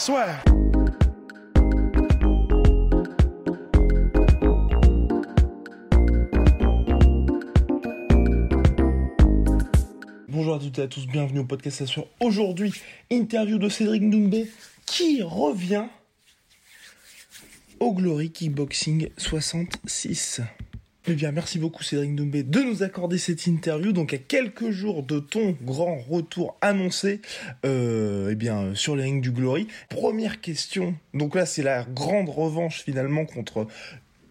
Soit. Bonjour à toutes et à tous, bienvenue au podcast sur Aujourd'hui, interview de Cédric Doumbé qui revient au Glory Kickboxing 66. Eh bien, merci beaucoup Cédric Doumbé de nous accorder cette interview. Donc, à quelques jours de ton grand retour annoncé, euh, eh bien, sur les rings du Glory. Première question. Donc là, c'est la grande revanche finalement contre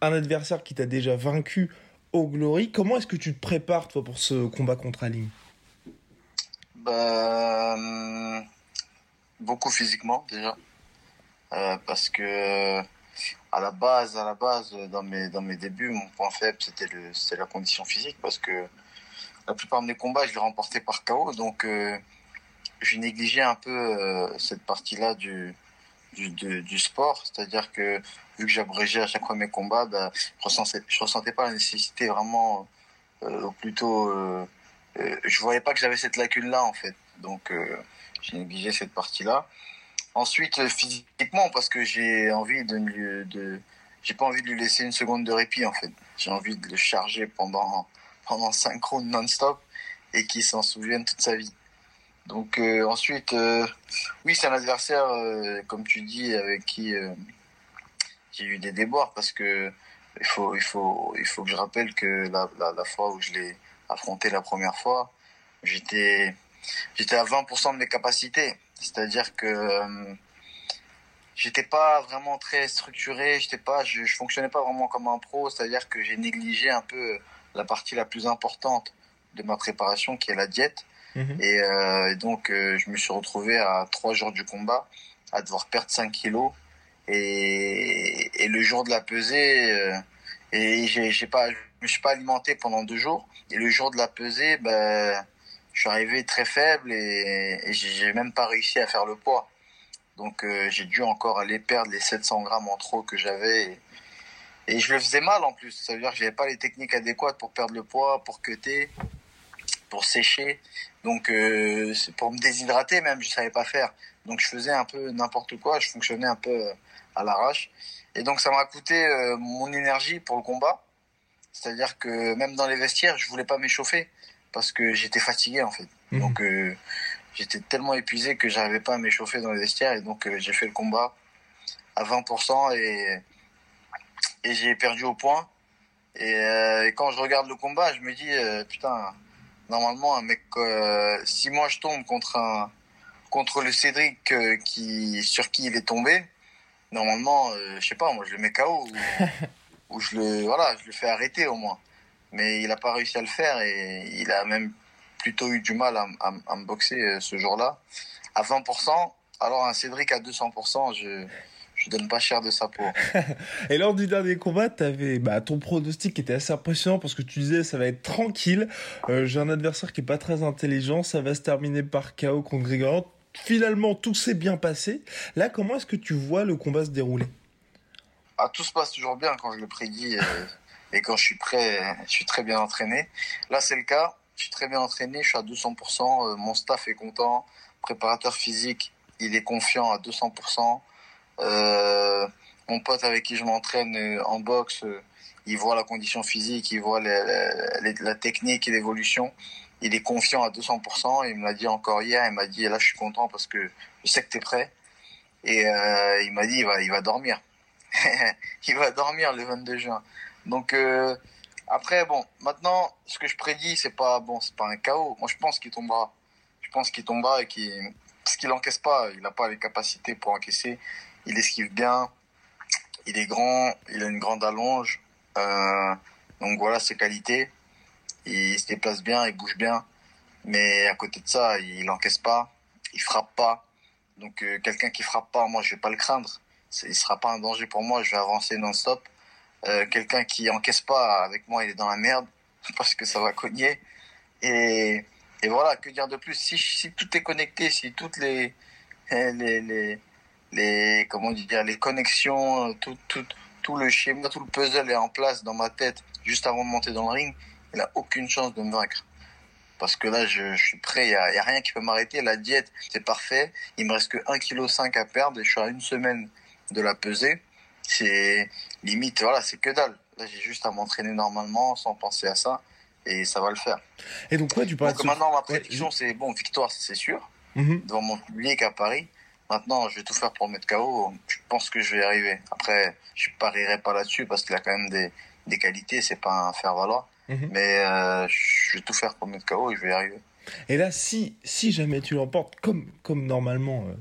un adversaire qui t'a déjà vaincu au Glory. Comment est-ce que tu te prépares toi pour ce combat contre Aline? Bah, hum, beaucoup physiquement déjà, euh, parce que à la base, à la base, dans mes dans mes débuts, mon point faible c'était le c'était la condition physique, parce que la plupart de mes combats je les remportais par KO, donc euh, je négligeais un peu euh, cette partie-là du du, du sport, c'est-à-dire que vu que j'abrégeais à chaque fois mes combats, bah, je ressentais je ressentais pas la nécessité vraiment, ou plutôt euh, je voyais pas que j'avais cette lacune là en fait. Donc euh, j'ai négligé cette partie là. Ensuite euh, physiquement parce que j'ai envie de, de j'ai pas envie de lui laisser une seconde de répit en fait. J'ai envie de le charger pendant pendant cinq rounds non-stop et qu'il s'en souvienne toute sa vie. Donc ensuite, oui, c'est un adversaire, comme tu dis, avec qui j'ai eu des déboires parce que il faut, il faut, il faut que je rappelle que la, la, la fois où je l'ai affronté la première fois, j'étais j'étais à 20% de mes capacités. C'est-à-dire que euh, j'étais pas vraiment très structuré, j'étais pas, je, je, fonctionnais pas vraiment comme un pro. C'est-à-dire que j'ai négligé un peu la partie la plus importante de ma préparation, qui est la diète. Mhm. Et, euh, donc euh, je me suis retrouvé à trois jours du combat à devoir perdre 5 kilos. Et, et le jour de la pesée, euh, et j'ai pas, je me suis pas alimenté pendant deux jours. Et le jour de la pesée, ben, je suis arrivé très faible et, et j'ai même pas réussi à faire le poids. Donc euh, j'ai dû encore aller perdre les 700 grammes en trop que j'avais. Et, je le faisais mal en plus. Ça veut dire que j'avais pas les techniques adéquates pour perdre le poids, pour cuter, pour sécher. Donc euh, pour me déshydrater même, je savais pas faire. Donc je faisais un peu n'importe quoi. Je fonctionnais un peu à l'arrache. Et donc ça m'a coûté euh, mon énergie pour le combat. C'est-à-dire que même dans les vestiaires, je voulais pas m'échauffer parce que j'étais fatigué en fait. Mhm. Donc euh, j'étais tellement épuisé que j'arrivais pas à m'échauffer dans les vestiaires et donc euh, j'ai fait le combat à 20% et et j'ai perdu au point. Et, et, quand je regarde le combat, je me dis putain, normalement un mec si moi je tombe contre un contre le Cédric qui sur qui il est tombé, normalement, euh, je sais pas, moi je le mets KO ou, je le voilà, je le fais arrêter au moins. Mais il n'a pas réussi à le faire et il a même plutôt eu du mal à, à, me boxer euh, ce jour-là. À 20%, alors un Cédric à 200%, je je donne pas cher de sa peau. et lors du dernier combat, avais bah, ton pronostic était assez impressionnant parce que tu disais ça va être tranquille. Euh, j'ai un adversaire qui est pas très intelligent, ça va se terminer par KO contre Grégor finalement tout s'est bien passé. Là, comment est-ce que tu vois le combat se dérouler? Ah, Tout se passe toujours bien quand je le prédis euh, et quand je suis prêt, je suis très bien entraîné. Là, c'est le cas. Je suis très bien entraîné, je suis à 200%. Euh, mon staff est content. Préparateur physique, il est confiant à 200%. Euh, mon pote avec qui je m'entraîne euh, en boxe, il voit la condition physique, il voit la technique et l'évolution il est confiant à 200%. Il me l'a dit encore hier. Il m'a dit là, je suis content parce que je sais que tu es prêt. Et euh, il m'a dit il va dormir. il va dormir le 22 juin. Donc euh, après bon, maintenant ce que je prédis c'est pas bon, c'est pas un chaos. Moi je pense qu'il tombera. Je pense qu'il tombera et qu'il parce qu'il encaisse pas. Il n'a pas les capacités pour encaisser. Il esquive bien. Il est grand. Il a une grande allonge. Euh, donc voilà ses qualités il se déplace bien, il bouge bien, mais à côté de ça, il encaisse pas. il frappe pas. Donc euh, quelqu'un qui frappe pas, moi je vais pas le craindre. Il sera pas un danger pour moi, je vais avancer non-stop. Euh, quelqu'un qui encaisse pas avec moi, il est dans la merde parce que ça va cogner. Et, et voilà, que dire de plus? Si, si tout est connecté, si toutes les les les, les comment dire les connexions, tout, tout tout le schéma, tout le puzzle est en place dans ma tête juste avant de monter dans le ring, il a aucune chance de me vaincre parce que là, je, suis prêt, il y a, y a, rien qui peut m'arrêter. La diète, c'est parfait. Il me reste que 1,5 kg à perdre et je suis à une semaine de la peser. C'est limite, voilà, c'est que dalle. Là, j'ai juste à m'entraîner normalement sans penser à ça et ça va le faire. Et donc, quoi, tu parles Donc, maintenant, ma prédiction, ouais. c'est bon, victoire, c'est sûr, mm -hmm. devant mon public à Paris. Maintenant, je vais tout faire pour mettre KO. Je pense que je vais y arriver. Après, je parierai pas là-dessus parce qu'il a quand même des, des qualités. C'est pas un faire-valoir. Mm -hmm. Mais euh, je vais tout faire pour mettre KO et je vais y arriver. Et là, si, si jamais tu l'emportes, comme, comme normalement. Euh,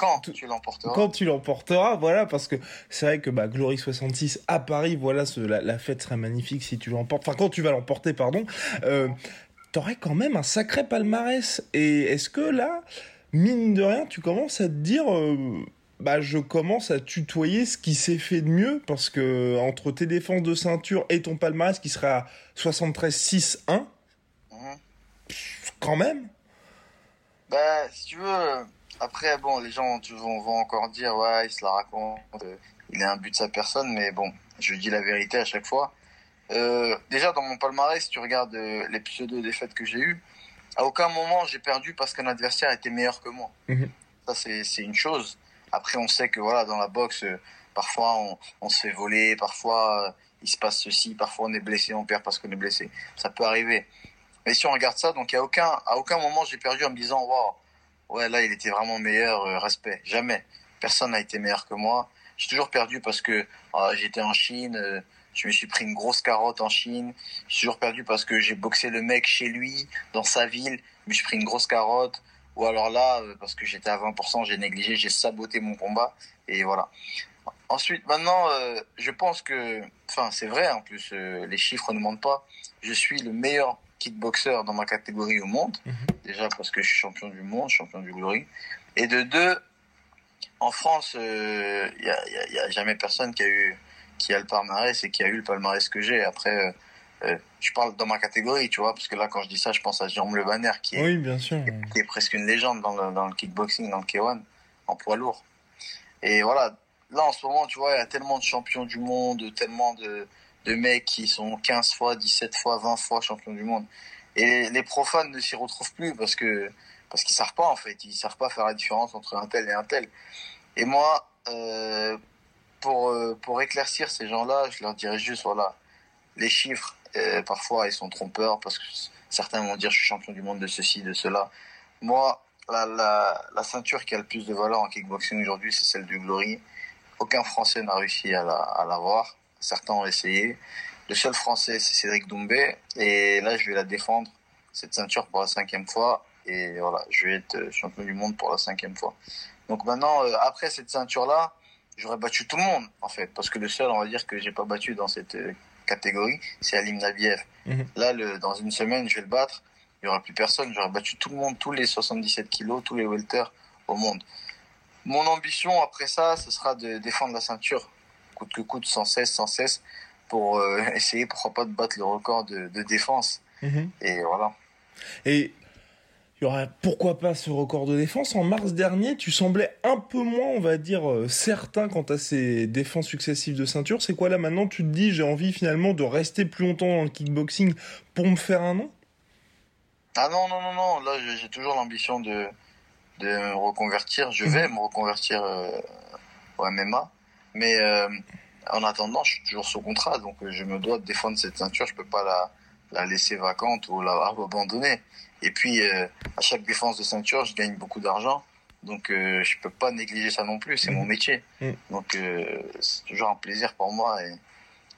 quand tu l'emporteras. Quand tu l'emporteras, voilà, parce que c'est vrai que bah, Glory 66 à Paris, voilà, ce, la, la, fête serait magnifique si tu l'emportes. Enfin, quand tu vas l'emporter, pardon. Euh, T'aurais quand même un sacré palmarès. Et est-ce que là, mine de rien, tu commences à te dire. Euh, bah, je commence à tutoyer ce qui s'est fait de mieux? Parce que entre tes défenses de ceinture et ton palmarès qui serait à 73-6-1, mmh. quand même. Bah, si tu veux, après, bon, les gens vont, vont encore dire, ouais, il se la raconte, euh, il est un but de sa personne, mais bon, je dis la vérité à chaque fois. Euh, déjà, dans mon palmarès, si tu regardes euh, les pseudo défaites que j'ai eues, à aucun moment j'ai perdu parce qu'un adversaire était meilleur que moi. Mmh. Ça, c'est une chose. Après, on sait que voilà, dans la boxe, euh, parfois on, on, se fait voler, parfois il se passe ceci, parfois on est blessé, on perd parce qu'on est blessé. Ça peut arriver. Mais si on regarde ça, donc à aucun, à aucun moment j'ai perdu en me disant, waouh, ouais, là il était vraiment meilleur, euh, respect. Jamais. Personne n'a été meilleur que moi. J'ai toujours perdu parce que ah, j'étais en Chine, euh, je me suis pris une grosse carotte en Chine. J'ai toujours perdu parce que j'ai boxé le mec chez lui, dans sa ville, je me suis pris une grosse carotte ou alors là, parce que j'étais à 20%, j'ai négligé, j'ai saboté mon combat, et voilà. Ensuite, maintenant, euh, je pense que, enfin, c'est vrai, en plus, euh, les chiffres ne mentent pas, je suis le meilleur kickboxer dans ma catégorie au monde, -hmm. Déjà parce que je suis champion du monde, champion du Glory, et de deux, en France, il euh, n'y a, y a, y a, jamais personne qui a eu, qui a le palmarès et qui a eu le palmarès que j'ai. Après, euh, je parle dans ma catégorie, tu vois, parce que là, quand je dis ça, je pense à Jérôme Le Banner, qui est, oui, bien sûr. qui est presque une légende dans le, dans le kickboxing, dans le K1, en poids lourd. Et voilà, là, en ce moment, tu vois, il y a tellement de champions du monde, tellement de, de mecs qui sont 15 fois, 17 fois, 20 fois champions du monde. Et les profanes ne s'y retrouvent plus parce que parce qu'ils savent pas en fait, ils savent pas faire la différence entre un tel et un tel. Et moi, euh, pour pour éclaircir ces gens-là, je leur dirais juste voilà, les chiffres euh, parfois ils sont trompeurs parce que certains vont dire je suis champion du monde de ceci, de cela. Moi, la, la, la ceinture qui a le plus de valeur en kickboxing aujourd'hui, c'est celle du Glory. Aucun Français n'a réussi à l'avoir. La, Certains ont essayé. Le seul Français, c'est Cédric Doumbé. Et là, je vais la défendre, cette ceinture, pour la cinquième fois. Et voilà, je vais être champion du monde pour la cinquième fois. Donc maintenant, euh, après cette ceinture-là, j'aurais battu tout le monde, en fait. Parce que le seul, on va dire, que j'ai pas battu dans cette catégorie, c'est Alim Nabiev. -hmm. Là, le, dans une semaine, je vais le battre. Il y aura plus personne. J'aurais battu tout le monde, tous les 77 kilos, tous les welters au monde. Mon ambition après ça, ce sera de défendre la ceinture, coûte que coûte, sans cesse, sans cesse, pour euh, essayer, pourquoi pas, de battre le record de, de défense. -hmm. Et voilà. Et il y aurait pourquoi pas ce record de défense. En mars dernier, tu semblais un peu moins, on va dire, euh, certain quant à ces défenses successives de ceinture. C'est quoi là maintenant Tu te dis, j'ai envie finalement de rester plus longtemps dans le kickboxing pour me faire un nom? Ah non, non, non, non. Là, j'ai toujours l'ambition de, de me reconvertir. Je vais me reconvertir euh, au MMA. Mais euh, en attendant, je suis toujours sous contrat. Donc, je me dois de défendre cette ceinture. Je peux pas la, la laisser vacante ou la abandonner. Et puis, euh, à chaque défense de ceinture, je gagne beaucoup d'argent. Donc, euh, je peux pas négliger ça non plus. C'est mmh. mon métier. Mmh. Donc, euh, c'est toujours un plaisir pour moi et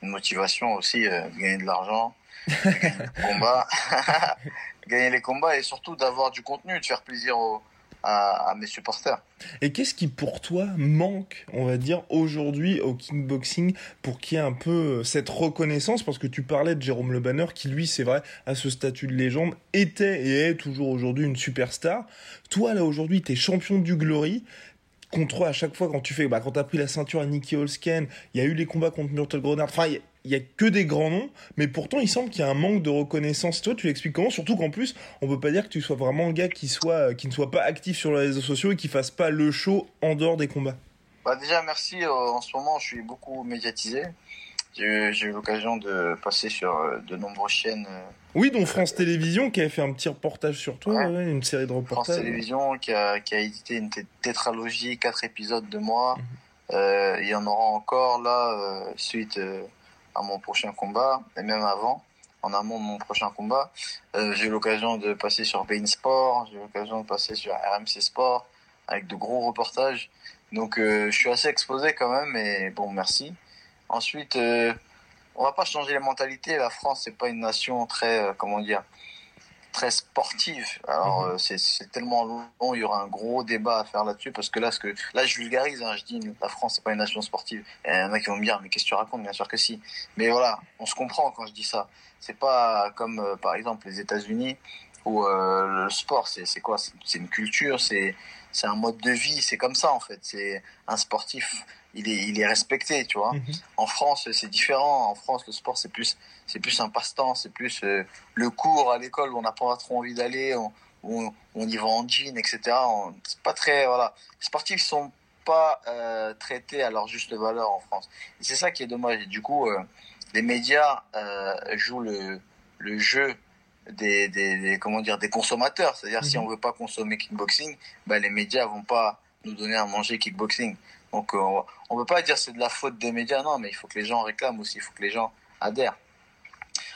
une motivation aussi euh, de gagner de l'argent, gagner gagner les combats et surtout d'avoir du contenu, de faire plaisir aux, à, mes supporters. Et qu'est-ce qui pour toi manque, on va dire, aujourd'hui au kickboxing pour qu'il y ait un peu euh, cette reconnaissance? Parce que tu parlais de Jérôme Le Banner qui, lui, c'est vrai, à ce statut de légende, était et est toujours aujourd'hui une superstar. Toi, là, aujourd'hui, tu es champion du Glory contre à chaque fois quand tu fais bah quand t'as pris la ceinture à Nicky Holsken il y a eu les combats contre Myrtle Grenard enfin il y a que des grands noms, mais pourtant il semble qu'il y a un manque de reconnaissance. Toi, tu l'expliques comment? Surtout qu'en plus, on peut pas dire que tu sois vraiment le gars qui soit, qui ne soit pas actif sur les réseaux sociaux et qui fasse pas le show en dehors des combats. Bah déjà, merci. Euh, en ce moment, je suis beaucoup médiatisé. J'ai eu l'occasion de passer sur euh, de nombreuses chaînes. Euh, oui, dont France Télévisions qui avait fait un petit reportage sur toi, une série de reportages. France Télévisions qui a, qui a édité une tétralogie, quatre épisodes de moi. Mhm. il y en aura encore là, suite à mon prochain combat, et même avant, en amont de mon prochain combat. Euh, j'ai eu l'occasion de passer sur Bein Sport, j'ai eu l'occasion de passer sur RMC Sport, avec de gros reportages. Donc euh, je suis assez exposé quand même, et bon, merci. Ensuite, euh, on va pas changer les mentalités. La France, c'est pas une nation très, euh, comment dire, très sportive. Alors mhm. euh, c'est tellement long, il y aura un gros débat à faire là-dessus parce que là ce que là je vulgarise, hein, je dis la France c'est pas une nation sportive. Et il y en a qui vont me dire mais qu'est-ce que tu racontes? Bien sûr que si. Mais voilà, on se comprend quand je dis ça. C'est pas comme euh, par exemple les États-Unis où euh, le sport c'est quoi? C'est une culture, c'est un mode de vie, c'est comme ça en fait. C'est un sportif il est, il est respecté, tu vois. Mhm. En France, c'est différent. En France, le sport, c'est plus, c'est plus un passe-temps, c'est plus euh, le cours à l'école où on n'a pas trop envie d'aller, on, on, on, y va en jean, etc. C'est pas très, voilà. Les sportifs sont pas euh, traités à leur juste valeur en France. Et c'est ça qui est dommage. Et du coup, euh, les médias jouent le, le jeu des, des, des, comment dire des consommateurs. C'est-à-dire si mhm. on veut pas consommer kickboxing, ben les médias vont pas nous donner à manger kickboxing. Donc euh, on ne peut pas dire c'est de la faute des médias, non, mais il faut que les gens réclament aussi, il faut que les gens adhèrent.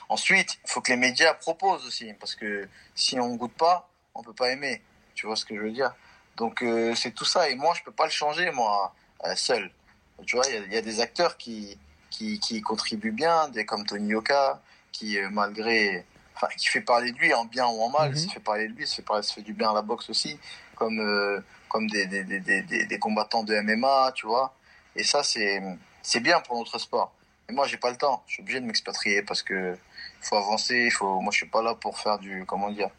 Ensuite, il faut que les médias proposent aussi, parce que si on goûte pas, on peut pas aimer. Tu vois ce que je veux dire? Donc euh, c'est tout ça, et moi je peux pas le changer moi euh, seul. Tu vois, il y, a des acteurs qui, qui, qui contribuent bien, des comme Tony Yoka, qui malgré, enfin qui fait parler de lui en bien ou en mal, mm fait parler de lui, ça fait, ça fait du bien à la boxe aussi, comme comme des, des, des, des, combattants de MMA, tu vois. Et ça, c'est, c'est bien pour notre sport. Mais moi, j'ai pas le temps. Je suis obligé de m'expatrier parce que faut avancer. Il faut, moi, je suis pas là pour faire du, comment dire,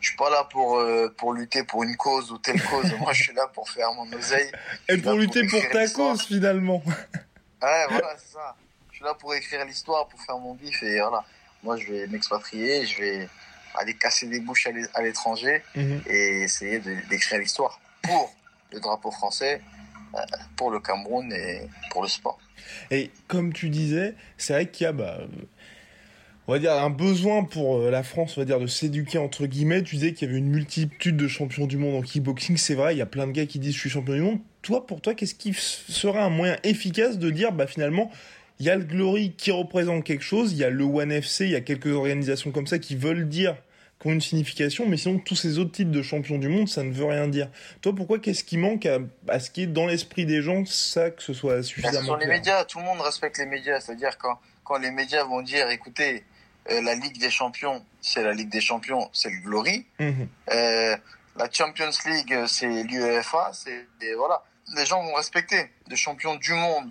je suis pas là pour euh, pour lutter pour une cause ou telle cause. moi, je suis là pour faire mon oseille. Et pour lutter pour, ta cause finalement. ouais, voilà, c'est ça. Je suis là pour écrire l'histoire, pour faire mon bif et voilà. Moi, je vais m'expatrier, je vais aller casser des bouches à l'étranger mhm. et essayer d'écrire l'histoire pour le drapeau français, euh, pour le Cameroun et pour le sport. Et comme tu disais, c'est vrai qu'il y a, bah, on va dire, un besoin pour euh, la France, on va dire, de s'éduquer entre guillemets. Tu disais qu'il y avait une multitude de champions du monde en kickboxing. C'est vrai, il y a plein de gars qui disent je suis champion du monde. Toi, pour toi, qu'est-ce qui serait un moyen efficace de dire, bah finalement, il y a le Glory qui représente quelque chose, il y a le One FC, il y a quelques organisations comme ça qui veulent dire qui ont une signification, mais sinon tous ces autres titres de champion du monde, ça ne veut rien dire. Toi, pourquoi qu'est-ce qui manque à, ce qui est dans l'esprit des gens, ça, que ce soit suffisamment Ce sont les médias, tout le monde respecte les médias, c'est-à-dire quand, quand les médias vont dire, écoutez, euh, la Ligue des Champions, c'est la Ligue des Champions, c'est le Glory. Mhm. Euh, la Champions League, c'est l'UEFA, c'est voilà, les gens vont respecter. Les champions du monde,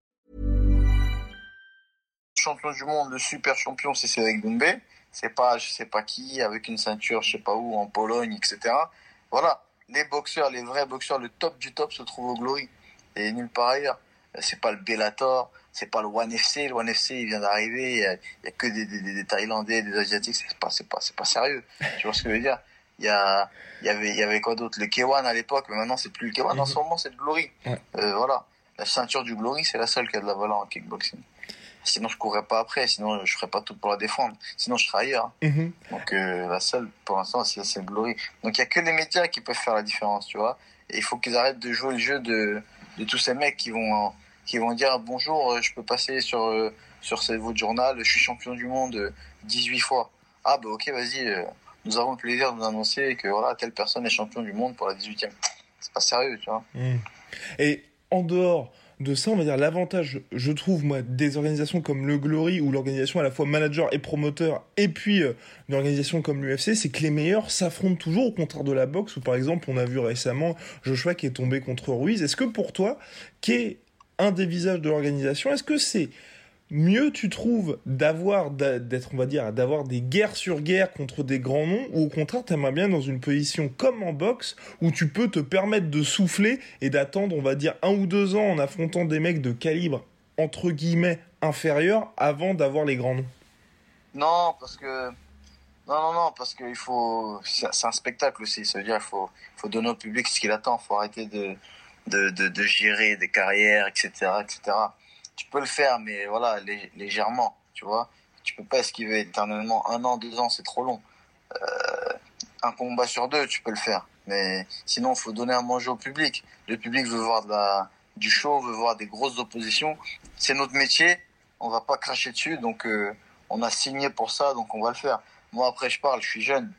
Champion du monde, le super champion, c'est Cédric Doumbé. C'est pas, je sais pas qui, avec une ceinture, je sais pas où, en Pologne, etc. Voilà. Les boxeurs, les vrais boxeurs, le top du top se trouve au Glory. Et nulle part ailleurs. C'est pas le Bellator, c'est pas le One FC. Le One FC, il vient d'arriver. Il y, a, que des, des, des, Thaïlandais, des Asiatiques. C'est pas, c'est pas, c'est pas sérieux. tu vois ce que je veux dire? Il y a, il y avait, il y avait quoi d'autre? Le K1 à l'époque, mais maintenant c'est plus le K1. En ce moment, c'est le Glory. Euh, voilà. La ceinture du Glory, c'est la seule qui a de la valeur en kickboxing. Sinon, je courrais pas après. Sinon, je ferais pas tout pour la défendre. Sinon, je serais ailleurs. Mhm. Donc, euh, la seule, pour l'instant, c'est c'est Glory. Donc, il y a que les médias qui peuvent faire la différence, tu vois. Et il faut qu'ils arrêtent de jouer le jeu de, de tous ces mecs qui vont, qui vont dire bonjour, euh, je peux passer sur, euh, sur votre journal, je suis champion du monde euh, 18 fois. Ah, bah, ok, vas-y. nous avons le plaisir de vous annoncer que voilà, telle personne est champion du monde pour la 18e. C'est pas sérieux, tu vois. Mhm. Et en dehors de ça, on va dire l'avantage, je trouve, moi, des organisations comme le Glory, où l'organisation à la fois manager et promoteur, et puis euh, une organisation comme l'UFC, c'est que les meilleurs s'affrontent toujours, au contraire de la boxe, où par exemple, on a vu récemment Joshua qui est tombé contre Ruiz. Est-ce que pour toi, qui est un des visages de l'organisation, est-ce que c'est mieux, tu trouves, d'avoir, d'a- d'être, on va dire, d'avoir des guerres sur guerre contre des grands noms, ou au contraire, t'aimerais bien dans une position comme en boxe, où tu peux te permettre de souffler et d'attendre, on va dire, un ou deux ans en affrontant des mecs de calibre, entre guillemets, inférieur, avant d'avoir les grands noms? Non, parce que. Non, non, non, parce qu'il faut. C'est un spectacle aussi. Ça veut dire qu'il faut, faut donner au public ce qu'il attend. Il faut arrêter de, de, de, de gérer des carrières, etc., etc. Tu peux le faire, mais voilà, lé- légèrement, tu vois. Tu peux pas esquiver éternellement. Un an, deux ans, c'est trop long. Euh, un combat sur deux, tu peux le faire. Mais sinon, il faut donner à manger au public. Le public veut voir de la, du show, veut voir des grosses oppositions. C'est notre métier. On va pas cracher dessus, donc. euh, on a signé pour ça, donc on va le faire. Moi, après, je parle, je suis jeune.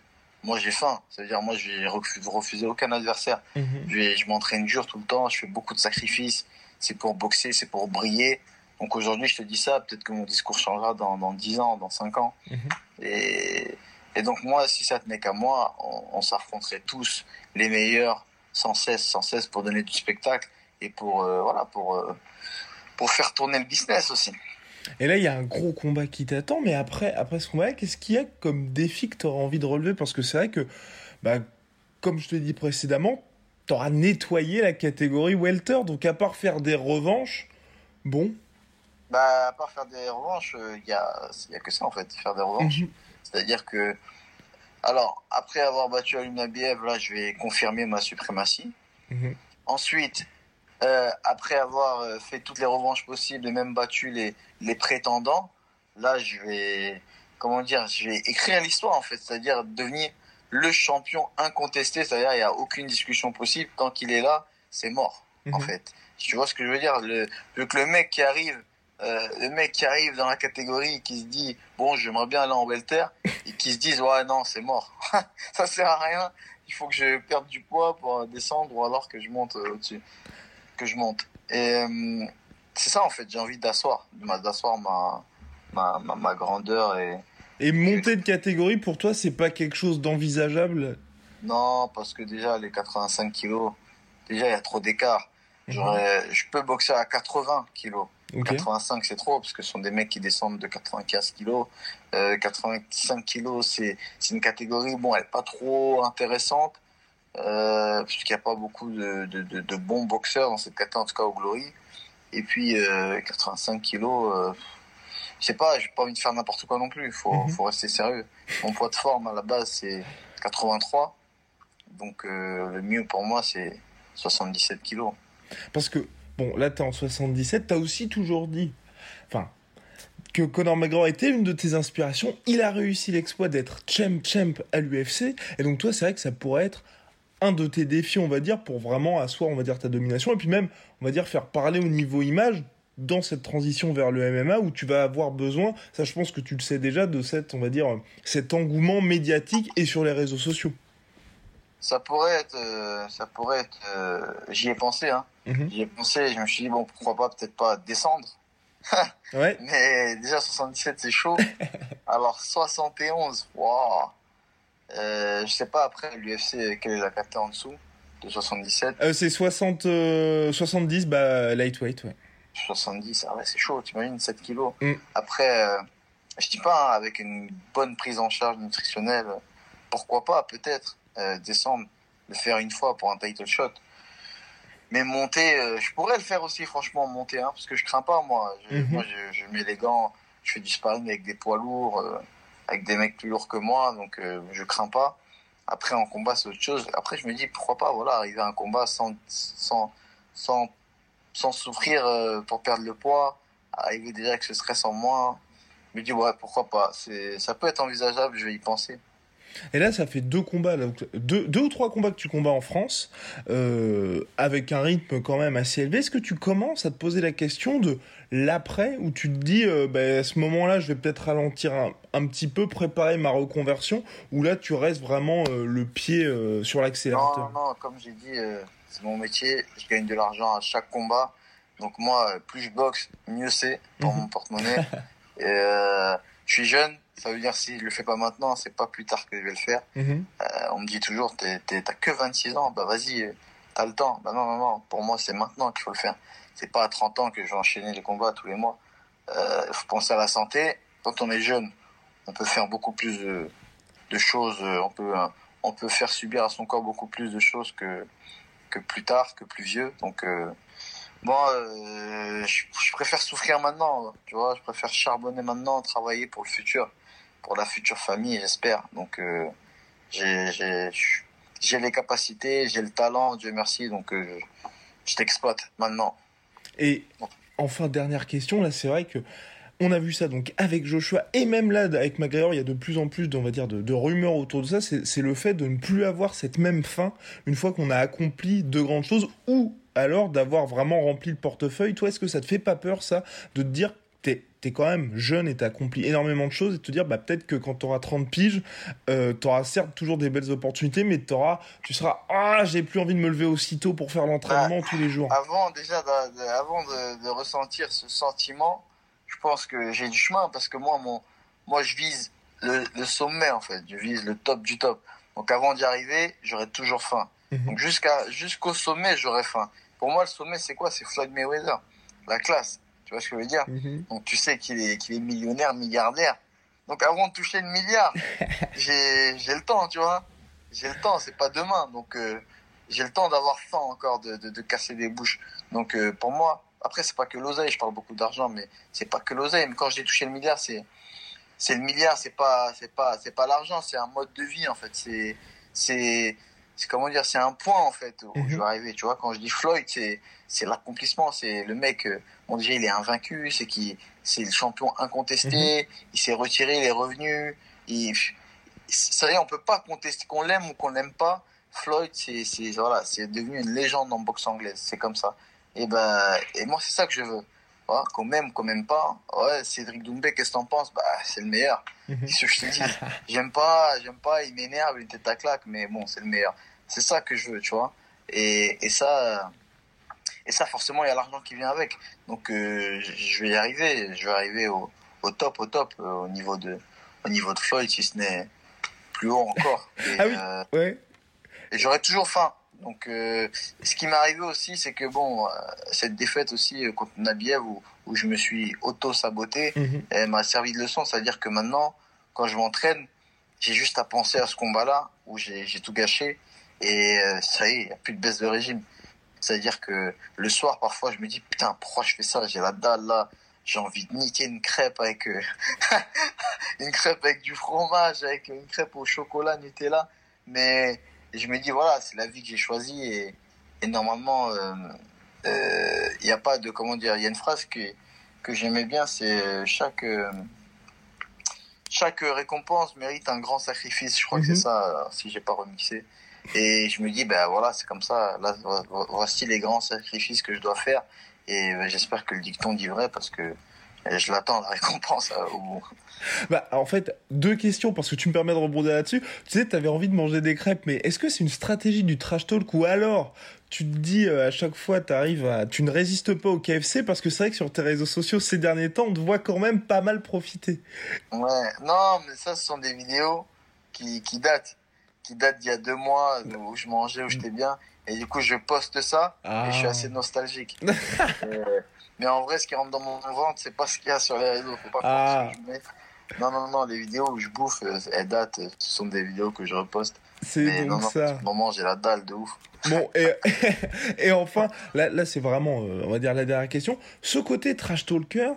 Moi, j'ai faim. C'est-à-dire, moi, je vais refu- refuser aucun adversaire. Je m'entraîne dur tout le temps, je fais beaucoup de sacrifices. C'est pour boxer, c'est pour briller. Donc aujourd'hui, je te dis ça, peut-être que mon discours changera dans, dans 10 ans, dans 5 ans. Mhm. Et, et donc moi, si ça tenait qu'à moi, on, on s'affronterait tous, les meilleurs, sans cesse, sans cesse, pour donner du spectacle et pour, euh, voilà, pour, euh, pour faire tourner le business aussi. Et là, il y a un gros combat qui t'attend, mais après, après ce combat, qu'est-ce qu'il y a comme défi que tu auras envie de relever? Parce que c'est vrai que, bah, comme je te l'ai dit précédemment, tu auras nettoyé la catégorie welter, donc à part faire des revanches, bon. Bah, à part faire des revanches, il y, a, y a que ça en fait, faire des revanches. Mhm. C'est-à-dire que, alors, après avoir battu Alumna Biev, là, je vais confirmer ma suprématie. Mhm. Ensuite, euh, après avoir euh, fait toutes les revanches possibles et même battu les, les prétendants, là, je vais, comment dire, je vais écrire l'histoire en fait, c'est-à-dire devenir le champion incontesté, c'est-à-dire il n'y a aucune discussion possible. Tant qu'il est là, c'est mort en Mhm. fait. Tu vois ce que je veux dire? Le, le, que le mec qui arrive, euh, le mec qui arrive dans la catégorie et qui se dit bon j'aimerais bien aller en welter et qui se dise ouais non c'est mort, ça sert à rien. Il faut que je perde du poids pour descendre ou alors que je monte euh, au-dessus, que je monte. Et euh, c'est ça en fait. J'ai envie d'asseoir, d'asseoir ma, ma, ma, ma grandeur et Et monter de catégorie, pour toi, c'est pas quelque chose d'envisageable? Non parce que déjà les 85 kilos, déjà il y a trop d'écart. J'aurais, je peux boxer à 80 kilos. Ok. 85 c'est trop parce que ce sont des mecs qui descendent de 95 kilos. Euh, 85 kilos c'est c'est une catégorie bon elle est pas trop intéressante euh, puisqu'il n'y a pas beaucoup de, de, de, de bons boxeurs dans cette catégorie en tout cas au Glory. Et puis euh, 85 kilos, euh, je sais pas, j'ai pas envie de faire n'importe quoi non plus. Il faut Mhm. faut rester sérieux. Mon poids de forme à la base c'est 83, donc euh, le mieux pour moi c'est 77 kilos. Parce que, bon, là, t'es en 77, t'as aussi toujours dit, enfin, que Conor McGregor était une de tes inspirations. Il a réussi l'exploit d'être champ champ à l'UFC. Et donc, toi, c'est vrai que ça pourrait être un de tes défis, on va dire, pour vraiment asseoir, on va dire, ta domination. Et puis même, on va dire, faire parler au niveau image dans cette transition vers le MMA où tu vas avoir besoin, ça je pense que tu le sais déjà, de cette, on va dire, cet engouement médiatique et sur les réseaux sociaux. Ça pourrait être, euh, ça pourrait être. euh, J'y ai pensé, hein. Mhm. J'y ai pensé. Je me suis dit bon, pourquoi pas, peut-être pas descendre. Ouais. Mais déjà 77 c'est chaud. Alors 71, waouh. Euh, je sais pas après l'UFC quelle est la caté en dessous de 77, Euh, c'est 60, euh, 70, bah, lightweight, ouais. 70. Ah ouais, c'est chaud. T'imagines 7 kilos. Mm. Après, euh, je dis pas hein, avec une bonne prise en charge nutritionnelle, pourquoi pas peut-être euh, descendre, le faire une fois pour un title shot. Mais monter, euh, je pourrais le faire aussi, franchement, monter, hein, parce que je crains pas, moi. Je, Mhm. Moi, je, je mets les gants, je fais du sparring avec des poids lourds, euh, avec des mecs plus lourds que moi, donc euh, je crains pas. Après, en combat, c'est autre chose. Après, je me dis, pourquoi pas, voilà, arriver à un combat sans, sans, sans, sans souffrir euh, pour perdre le poids, arriver déjà avec ce stress en moins, je me dis ouais pourquoi pas. Ça peut être envisageable, je vais y penser. Et là, ça fait deux combats, deux, deux ou trois combats que tu combats en France, euh, avec un rythme quand même assez élevé. Est-ce que tu commences à te poser la question de l'après, où tu te dis, euh, bah, à ce moment-là, je vais peut-être ralentir un, un, petit peu, préparer ma reconversion, ou là, tu restes vraiment euh, le pied euh, sur l'accélérateur? Non, non, comme j'ai dit, euh, c'est mon métier, je gagne de l'argent à chaque combat. Donc moi, plus je boxe, mieux c'est pour mon porte-monnaie. Et, euh, je suis jeune, ça veut dire si je le fais pas maintenant, c'est pas plus tard que je vais le faire. Mhm. Euh, on me dit toujours, t'as que 26 ans, bah vas-y, euh, t'as le temps. Bah non, non, non, pour moi c'est maintenant qu'il faut le faire. C'est pas à 30 ans que je vais enchaîner les combats tous les mois. Euh, Il faut penser à la santé. Quand on est jeune, on peut faire beaucoup plus de, de choses, euh, on peut, euh, on peut faire subir à son corps beaucoup plus de choses que, que plus tard, que plus vieux. Donc, euh, euh, je, je préfère souffrir maintenant, tu vois. Je préfère charbonner maintenant, travailler pour le futur, pour la future famille, j'espère. Donc, euh, j'ai, les capacités, j'ai le talent, Dieu merci. Donc, euh, je t'exploite maintenant. Et enfin, dernière question, là, c'est vrai que on a vu ça donc avec Joshua et même là avec McGregor, il y a de plus en plus, on va dire, de, de rumeurs autour de ça. C'est le fait de ne plus avoir cette même fin une fois qu'on a accompli de grandes choses ou alors d'avoir vraiment rempli le portefeuille. Toi, est-ce que ça te fait pas peur ça de te dire t'es es quand même jeune et t'as accompli énormément de choses et te dire bah peut-être que quand t'auras 30 piges, euh, t'auras certes toujours des belles opportunités, mais t'auras, tu seras ah j'ai plus envie de me lever aussitôt pour faire l'entraînement tous les jours. Avant déjà, de, de- avant de, de ressentir ce sentiment, je pense que j'ai du chemin parce que moi, mon, moi, je vise le, le sommet en fait. Je vise le top du top. Donc avant d'y arriver, j'aurai toujours faim. Mhm. Donc jusqu'à jusqu'au sommet, j'aurai faim. Pour moi, le sommet, c'est quoi? C'est Floyd Mayweather, la classe. Tu vois ce que je veux dire Mhm. Donc tu sais qu'il est qu'il est millionnaire, milliardaire. Donc avant de toucher le milliard, j'ai j'ai le temps, tu vois. J'ai le temps, c'est pas demain. Donc euh, j'ai le temps d'avoir faim encore, de, de, de casser des bouches. Donc euh, pour moi, après c'est pas que l'oseille, je parle beaucoup d'argent, mais c'est pas que l'oseille. Mais quand j'ai touché le milliard, c'est c'est le milliard, c'est pas c'est pas c'est pas l'argent, c'est un mode de vie en fait. C'est c'est c'est comment dire, c'est un point en fait où Mhm. je vais arriver. Tu vois, quand je dis Floyd, c'est c'est l'accomplissement, c'est le mec. euh, Bon déjà il est invaincu, c'est qui c'est le champion incontesté. Il s'est retiré, il est revenu. Il ça y est, on peut pas contester qu'on l'aime ou qu'on l'aime pas. Floyd, c'est voilà, c'est devenu une légende en boxe anglaise. C'est comme ça. Et ben et moi c'est ça que je veux. Voilà, qu'on m'aime, qu'on m'aime pas. Ouais, Cédric Doumbé, qu'est-ce que t'en penses? Bah c'est le meilleur. Mhm. Qu'est-ce que je te dis? J'aime pas, j'aime pas, il m'énerve, il tête à claque, mais bon, c'est le meilleur. C'est ça que je veux, tu vois. Et, et ça, et ça, forcément, il y a l'argent qui vient avec. Donc, euh, je vais y arriver. Je vais arriver au, au top, au top, euh, au niveau de, au niveau de Floyd, si ce n'est plus haut encore. Et, Ah oui. euh, Ouais. et j'aurai toujours faim. Donc, euh, ce qui m'est arrivé aussi, c'est que bon, euh, cette défaite aussi euh, contre Nabiev où, où je me suis auto-saboté, Mhm. elle m'a servi de leçon. C'est-à-dire que maintenant, quand je m'entraîne, j'ai juste à penser à ce combat-là où j'ai j'ai tout gâché et euh, ça y est, il n'y a plus de baisse de régime. C'est-à-dire que le soir, parfois, je me dis putain, pourquoi je fais ça? J'ai la dalle là, j'ai envie de niquer une crêpe avec euh, une crêpe avec du fromage, avec une crêpe au chocolat Nutella. Mais je me dis voilà, c'est la vie que j'ai choisie et, et normalement, euh, euh, il n'y a pas de comment dire. Il y a une phrase que que j'aimais bien, c'est chaque chaque récompense mérite un grand sacrifice. Je crois que Mhm. c'est ça, euh, si j'ai pas remixé. Et je me dis, ben voilà, c'est comme ça. Là, vo- vo- voici les grands sacrifices que je dois faire. Et euh, j'espère que le dicton dit vrai parce que euh, je l'attends la récompense euh, au bout. Bah, en fait, deux questions, parce que tu me permets de rebondir là-dessus. Tu sais, t'avais envie de manger des crêpes, mais est-ce que c'est une stratégie du trash talk ou alors tu te dis euh, à chaque fois, t'arrives à, tu ne résistes pas au KFC parce que c'est vrai que sur tes réseaux sociaux ces derniers temps, on te voit quand même pas mal profiter. Ouais, non, mais ça, ce sont des vidéos qui, qui datent, qui datent d'il y a deux mois où je mangeais, où j'étais bien. Et du coup, je poste ça Ah. et je suis assez nostalgique. Euh, mais en vrai, ce qui rentre dans mon ventre, c'est pas ce qu'il y a sur les réseaux. Faut pas Ah. ce que je mets. Non, non, non, les vidéos où je bouffe, euh, elles datent. Ce sont des vidéos que je reposte. C'est donc non, ça. en ce moment, j'ai la dalle de ouf. Bon, et, et enfin, là, là c'est vraiment, euh, on va dire, la dernière question. Ce côté trash talker,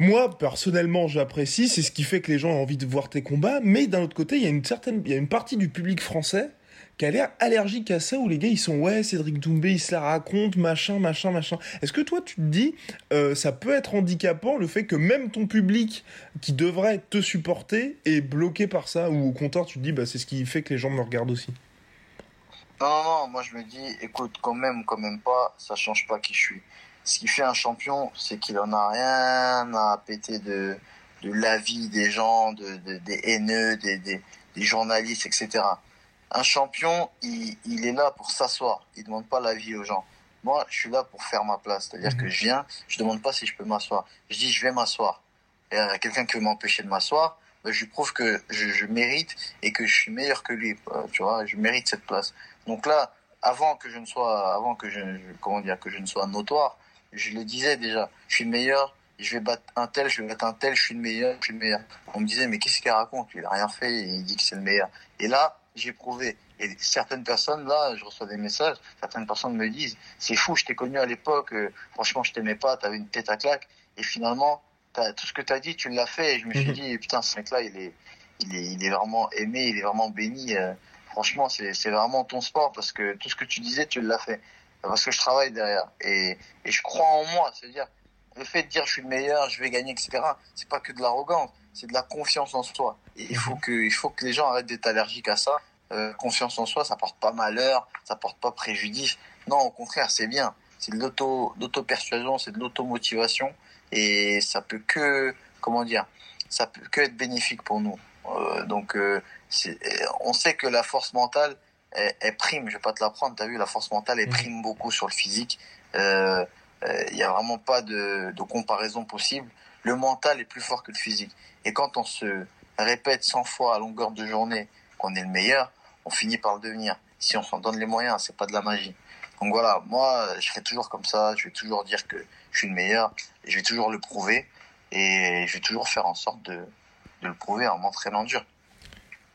moi, personnellement, j'apprécie, c'est ce qui fait que les gens ont envie de voir tes combats, mais d'un autre côté, il y a une partie du public français qui a l'air allergique à ça, où les gars ils sont ouais, Cédric Doumbé, il se la raconte, machin, machin, machin. Est-ce que toi tu te dis, euh, ça peut être handicapant le fait que même ton public qui devrait te supporter est bloqué par ça, ou au contraire tu te dis, bah c'est ce qui fait que les gens me regardent aussi? Non, non, non, moi je me dis, écoute, quand même, quand même pas, ça change pas qui je suis. Ce qui fait un champion, c'est qu'il en a rien à péter de, de l'avis des gens, de, des haineux, des, des, des journalistes, etc un champion, il, il est là pour s'asseoir. Il demande pas l'avis aux gens. Moi, je suis là pour faire ma place. C'est-à-dire que mhm. je viens, je demande pas si je peux m'asseoir. Je dis, je vais m'asseoir. Et quelqu'un qui veut m'empêcher de m'asseoir, ben, je lui prouve que je, je, mérite et que je suis meilleur que lui. Tu vois, je mérite cette place. Donc là, avant que je ne sois, avant que je, comment dire, que je ne sois notoire, je le disais déjà, je suis meilleur, je vais battre un tel, je vais battre un tel, je suis le meilleur, je suis le meilleur. On me disait, mais qu'est-ce qu'il raconte? Il a rien fait, il dit que c'est le meilleur. Et là, j'ai prouvé. Et certaines personnes, là, je reçois des messages, certaines personnes me disent, c'est fou, je t'ai connu à l'époque, euh, franchement, je t'aimais pas, t'avais une tête à claque, et finalement, tout ce que t'as dit, tu l'as fait, et je me suis mhm. dit, putain, ce mec-là, il est, il est, il est vraiment aimé, il est vraiment béni. Euh, franchement, c'est vraiment ton sport, parce que tout ce que tu disais, tu l'as fait. Parce que je travaille derrière. Et, et je crois en moi, c'est-à-dire, le fait de dire je suis le meilleur, je vais gagner, etc., c'est pas que de l'arrogance, c'est de la confiance en soi. Il faut que, il faut que les gens arrêtent d'être allergiques à ça euh, confiance en soi, ça porte pas malheur, ça porte pas préjudice. Non, au contraire, c'est bien. C'est de l'auto, d'auto-persuasion, c'est de l'auto-motivation et ça peut que, comment dire, ça peut que être bénéfique pour nous. Euh, donc, euh, on sait que la force mentale, est prime. Je vais pas te l'apprendre. T'as vu, la force mentale, elle mmh. prime beaucoup sur le physique. Il n'y a vraiment pas de, de comparaison possible. Le mental est plus fort que le physique. Et quand on se répète 100 fois à longueur de journée qu'on est le meilleur, on finit par le devenir. Si on s'en donne les moyens, c'est pas de la magie. Donc voilà, moi, je serai toujours comme ça. Je vais toujours dire que je suis le meilleur. je vais toujours le prouver. Et je vais toujours faire en sorte de, de le prouver en m'entraînant dur.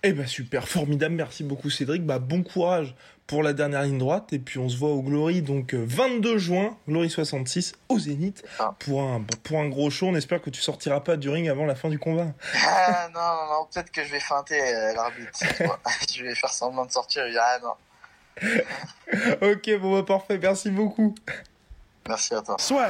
Eh ben super, formidable, merci beaucoup Cédric. Bah bon courage pour la dernière ligne droite et puis on se voit au Glory donc 22 euh, juin, Glory 66 au Zénith pour un pour un gros show. On espère que tu sortiras pas du ring avant la fin du combat. Ah non non, non peut-être que je vais feinter euh, l'arbitre. je vais faire semblant de sortir. Ah non. ok bon bah parfait, merci beaucoup. Merci à toi. Soit.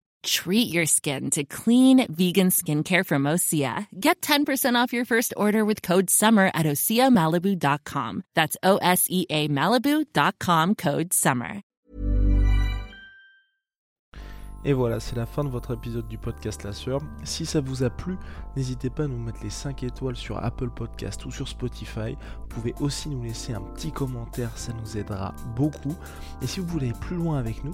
Treat your skin to clean vegan skincare from Osea. Get 10% off your first order with code SUMMER at OseaMalibu.com. That's O S E A Malibu.com code SUMMER. Et voilà, c'est la fin de votre épisode du podcast La Sœur. Si ça vous a plu, n'hésitez pas à nous mettre les 5 étoiles sur Apple Podcast ou sur Spotify. Vous pouvez aussi nous laisser un petit commentaire, ça nous aidera beaucoup. Et si vous voulez aller plus loin avec nous,